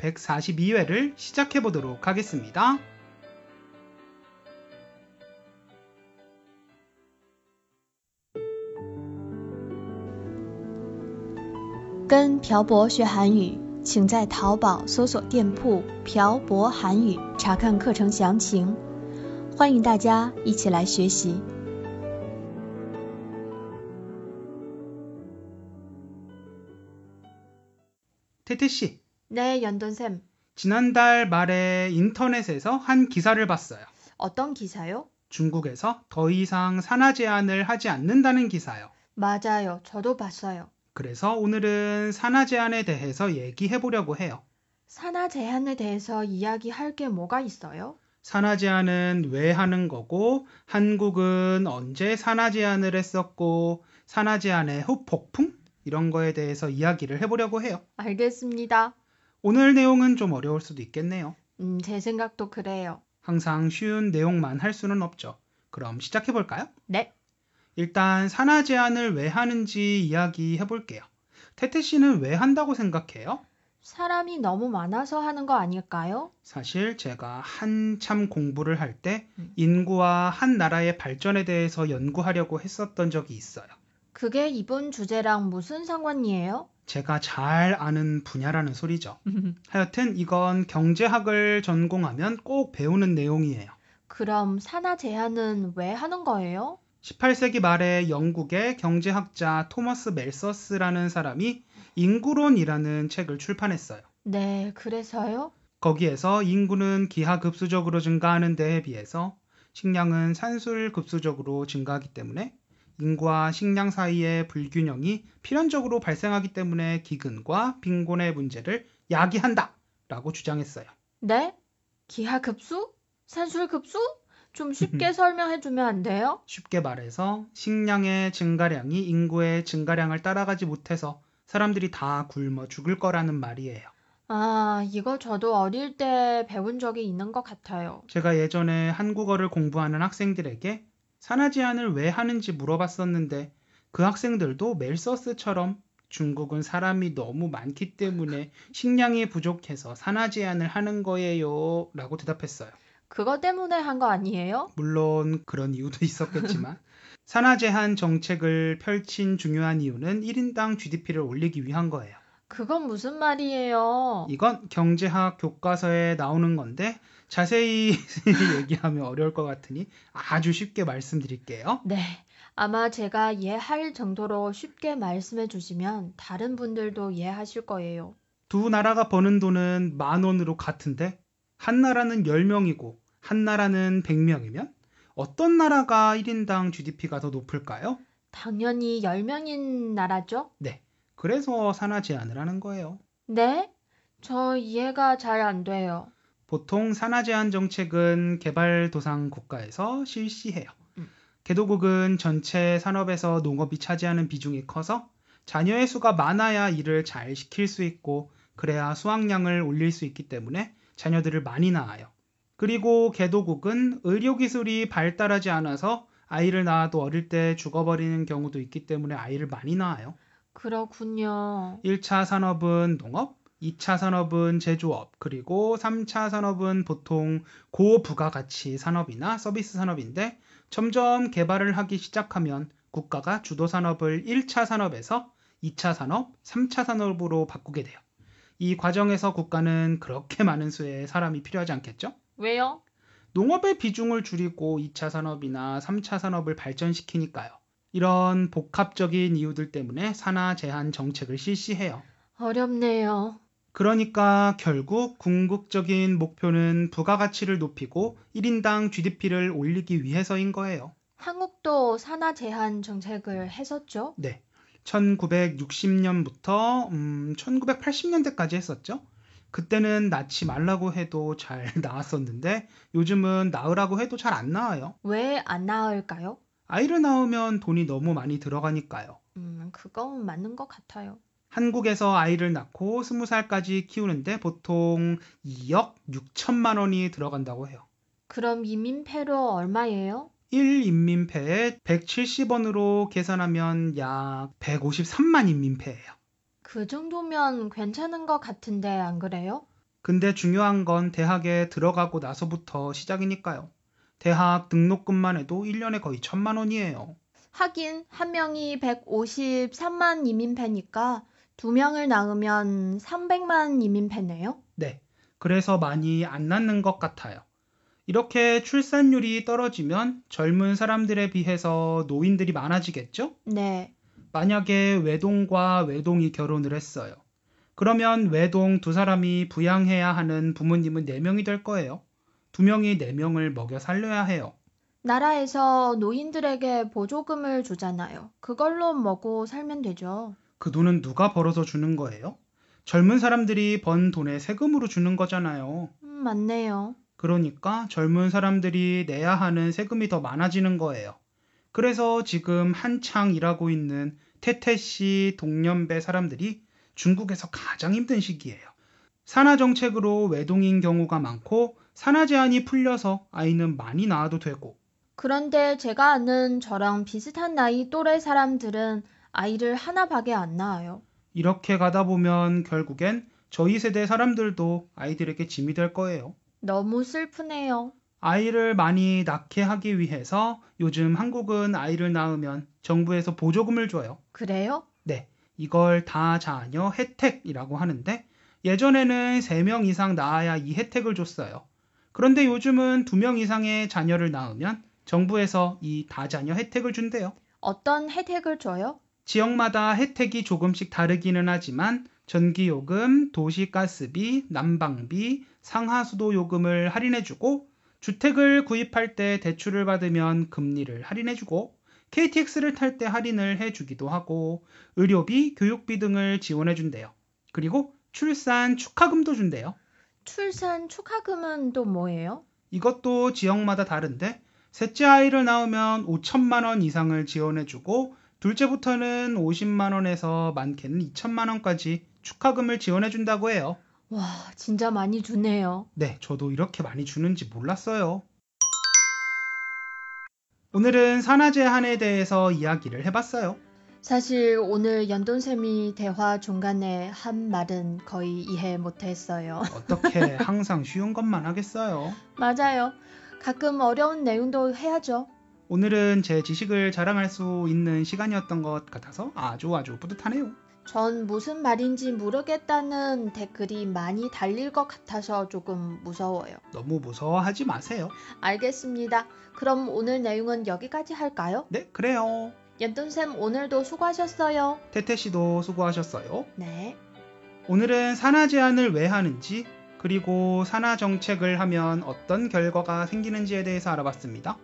142회를 시작해 보도록 하겠습니다. 跟朴博学韩语，请在淘宝搜索店铺“朴博韩语”查看课程详情。欢迎大家一起来学习。 태태 씨, 네, 연돈쌤. 지난달 말에 인터넷에서 한 기사를 봤어요. 어떤 기사요? 중국에서 더 이상 산하 제한을 하지 않는다는 기사요. 맞아요. 저도 봤어요. 그래서 오늘은 산하 제한에 대해서 얘기해 보려고 해요. 산하 제한에 대해서 이야기할 게 뭐가 있어요? 산하 제한은 왜 하는 거고 한국은 언제 산하 제한을 했었고 산하 제한의 후폭풍 이런 거에 대해서 이야기를 해보려고 해요. 알겠습니다. 오늘 내용은 좀 어려울 수도 있겠네요. 음, 제 생각도 그래요. 항상 쉬운 내용만 할 수는 없죠. 그럼 시작해 볼까요? 네. 일단 산하 제한을 왜 하는지 이야기해 볼게요. 태태 씨는 왜 한다고 생각해요? 사람이 너무 많아서 하는 거 아닐까요? 사실 제가 한참 공부를 할때 음. 인구와 한 나라의 발전에 대해서 연구하려고 했었던 적이 있어요. 그게 이번 주제랑 무슨 상관이에요? 제가 잘 아는 분야라는 소리죠. 하여튼 이건 경제학을 전공하면 꼭 배우는 내용이에요. 그럼 산하 제한은 왜 하는 거예요? 18세기 말에 영국의 경제학자 토머스 멜서스라는 사람이 인구론이라는 책을 출판했어요. 네, 그래서요? 거기에서 인구는 기하급수적으로 증가하는 데에 비해서 식량은 산술 급수적으로 증가하기 때문에 인구와 식량 사이의 불균형이 필연적으로 발생하기 때문에 기근과 빈곤의 문제를 야기한다 라고 주장했어요. 네? 기하급수? 산술급수? 좀 쉽게 설명해 주면 안 돼요? 쉽게 말해서 식량의 증가량이 인구의 증가량을 따라가지 못해서 사람들이 다 굶어 죽을 거라는 말이에요. 아, 이거 저도 어릴 때 배운 적이 있는 것 같아요. 제가 예전에 한국어를 공부하는 학생들에게 산하 제한을 왜 하는지 물어봤었는데 그 학생들도 멜서스처럼 중국은 사람이 너무 많기 때문에 식량이 부족해서 산하 제한을 하는 거예요 라고 대답했어요. 그거 때문에 한 거 아니에요? 물론 그런 이유도 있었겠지만 산하 제한 정책을 펼친 중요한 이유는 1인당 GDP를 올리기 위한 거예요. 그건 무슨 말이에요? 이건 경제학 교과서에 나오는 건데 자세히 얘기하면 어려울 것 같으니 아주 쉽게 말씀드릴게요. 네. 아마 제가 이해할 정도로 쉽게 말씀해 주시면 다른 분들도 이해하실 거예요. 두 나라가 버는 돈은 만 원으로 같은데 한 나라는 10명이고 한 나라는 100명이면 어떤 나라가 1인당 GDP가 더 높을까요? 당연히 10명인 나라죠? 그래서 산하 제한을 하는 거예요. 네? 저 이해가 잘 안 돼요. 보통 산하 제한 정책은 개발도상 국가에서 실시해요. 음. 개도국은 전체 산업에서 농업이 차지하는 비중이 커서 자녀의 수가 많아야 일을 잘 시킬 수 있고 그래야 수확량을 올릴 수 있기 때문에 자녀들을 많이 낳아요. 그리고 개도국은 의료기술이 발달하지 않아서 아이를 낳아도 어릴 때 죽어버리는 경우도 있기 때문에 아이를 많이 낳아요. 그렇군요. 1차 산업은 농업, 2차 산업은 제조업, 그리고 3차 산업은 보통 고부가가치 산업이나 서비스 산업인데 점점 개발을 하기 시작하면 국가가 주도 산업을 1차 산업에서 2차 산업, 3차 산업으로 바꾸게 돼요. 이 과정에서 국가는 그렇게 많은 수의 사람이 필요하지 않겠죠? 왜요? 농업의 비중을 줄이고 2차 산업이나 3차 산업을 발전시키니까요. 이런 복합적인 이유들 때문에 산하 제한 정책을 실시해요. 어렵네요. 그러니까 결국 궁극적인 목표는 부가가치를 높이고 1인당 GDP를 올리기 위해서인 거예요. 한국도 산하 제한 정책을 했었죠? 네. 1960년부터 음, 1980년대까지 했었죠. 그때는 낳지 말라고 해도 잘 나왔었는데 요즘은 낳으라고 해도 잘 안 나와요. 왜 안 나을까요? 아이를 낳으면 돈이 너무 많이 들어가니까요. 음, 그건 맞는 것 같아요. 한국에서 아이를 낳고 20살까지 키우는데 보통 2억 6천만 원이 들어간다고 해요. 그럼 이민폐로 얼마예요? 1인민폐에 170원으로 계산하면 약 153만 인민폐예요. 그 정도면 괜찮은 것 같은데 안 그래요? 근데 중요한 건 대학에 들어가고 나서부터 시작이니까요. 대학 등록금만 해도 1년에 거의 천만 원이에요. 하긴 한 명이 153만 이민폐니까 두 명을 낳으면 300만 이민폐네요. 네. 그래서 많이 안 낳는 것 같아요. 이렇게 출산율이 떨어지면 젊은 사람들에 비해서 노인들이 많아지겠죠? 네. 만약에 외동과 외동이 결혼을 했어요. 그러면 외동 두 사람이 부양해야 하는 부모님은 4명이 될 거예요. 두 명이 4명을 먹여 살려야 해요. 나라에서 노인들에게 보조금을 주잖아요. 그걸로 먹고 살면 되죠. 그 돈은 누가 벌어서 주는 거예요? 젊은 사람들이 번 돈에 세금으로 주는 거잖아요. 음, 맞네요. 그러니까 젊은 사람들이 내야 하는 세금이 더 많아지는 거예요. 그래서 지금 한창 일하고 있는 태태 씨 동년배 사람들이 중국에서 가장 힘든 시기예요. 산하 정책으로 외동인 경우가 많고 산하 제한이 풀려서 아이는 많이 낳아도 되고 그런데 제가 아는 저랑 비슷한 나이 또래 사람들은 아이를 하나밖에 안 낳아요. 이렇게 가다 보면 결국엔 저희 세대 사람들도 아이들에게 짐이 될 거예요. 너무 슬프네요. 아이를 많이 낳게 하기 위해서 요즘 한국은 아이를 낳으면 정부에서 보조금을 줘요. 그래요? 네, 이걸 다 자녀 혜택이라고 하는데 예전에는 3명 이상 낳아야 이 혜택을 줬어요. 그런데 요즘은 2명 이상의 자녀를 낳으면 정부에서 이 다자녀 혜택을 준대요. 어떤 혜택을 줘요? 지역마다 혜택이 조금씩 다르기는 하지만 전기요금, 도시가스비, 난방비, 상하수도 요금을 할인해주고 주택을 구입할 때 대출을 받으면 금리를 할인해주고 KTX를 탈 때 할인을 해주기도 하고 의료비, 교육비 등을 지원해준대요. 그리고 출산 축하금도 준대요. 출산 축하금은 또 뭐예요? 이것도 지역마다 다른데 셋째 아이를 낳으면 5천만 원 이상을 지원해주고 둘째부터는 50만 원에서 많게는 2천만 원까지 축하금을 지원해준다고 해요. 와, 진짜 많이 주네요. 네, 저도 이렇게 많이 주는지 몰랐어요. 오늘은 산화 제 한에 대해서 이야기를 해봤어요. 사실 오늘 연돈쌤이 대화 중간에 한 말은 거의 이해 못했어요. 어떻게 항상 쉬운 것만 하겠어요. 맞아요. 가끔 어려운 내용도 해야죠. 오늘은 제 지식을 자랑할 수 있는 시간이었던 것 같아서 아주 아주 뿌듯하네요. 전 무슨 말인지 모르겠다는 댓글이 많이 달릴 것 같아서 조금 무서워요. 너무 무서워하지 마세요. 알겠습니다. 그럼 오늘 내용은 여기까지 할까요? 네, 그래요. 연돈쌤 오늘도 수고하셨어요. 태태 씨도 수고하셨어요. 네. 오늘은 산하 제한을 왜 하는지 그리고 산하 정책을 하면 어떤 결과가 생기는지에 대해서 알아봤습니다.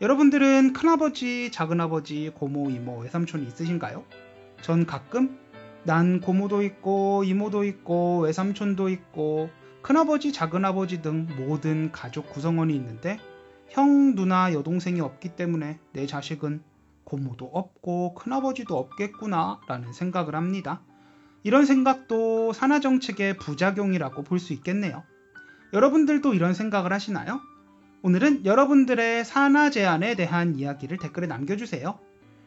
여러분들은 큰아버지, 작은아버지, 고모, 이모, 외삼촌이 있으신가요? 전 가끔 난 고모도 있고 이모도 있고 외삼촌도 있고 큰아버지, 작은아버지 등 모든 가족 구성원이 있는데 형, 누나, 여동생이 없기 때문에 내 자식은 고모도 없고 큰아버지도 없겠구나 라는 생각을 합니다. 이런 생각도 산하정책의 부작용이라고 볼 수 있겠네요. 여러분들도 이런 생각을 하시나요? 오늘은 여러분들의 산하 제한에 대한 이야기를 댓글에 남겨주세요.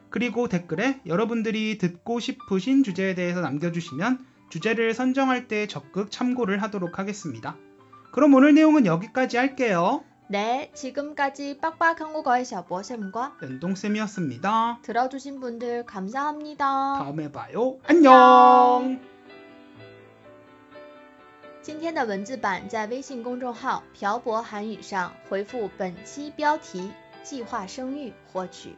그리고 댓글에 여러분들이 듣고 싶으신 주제에 대해서 남겨주시면 주제를 선정할 때 적극 참고를 하도록 하겠습니다. 그럼 오늘 내용은 여기까지 할게요. 네, 지금까지 빡빡 한국어의 샤보쌤과 연동쌤이었습니다. 들어주신 분들 감사합니다. 다음에 봐요. 안녕! 今天的文字版在微信公众号“漂泊韩语”上回复本期标题“计划生育”获取。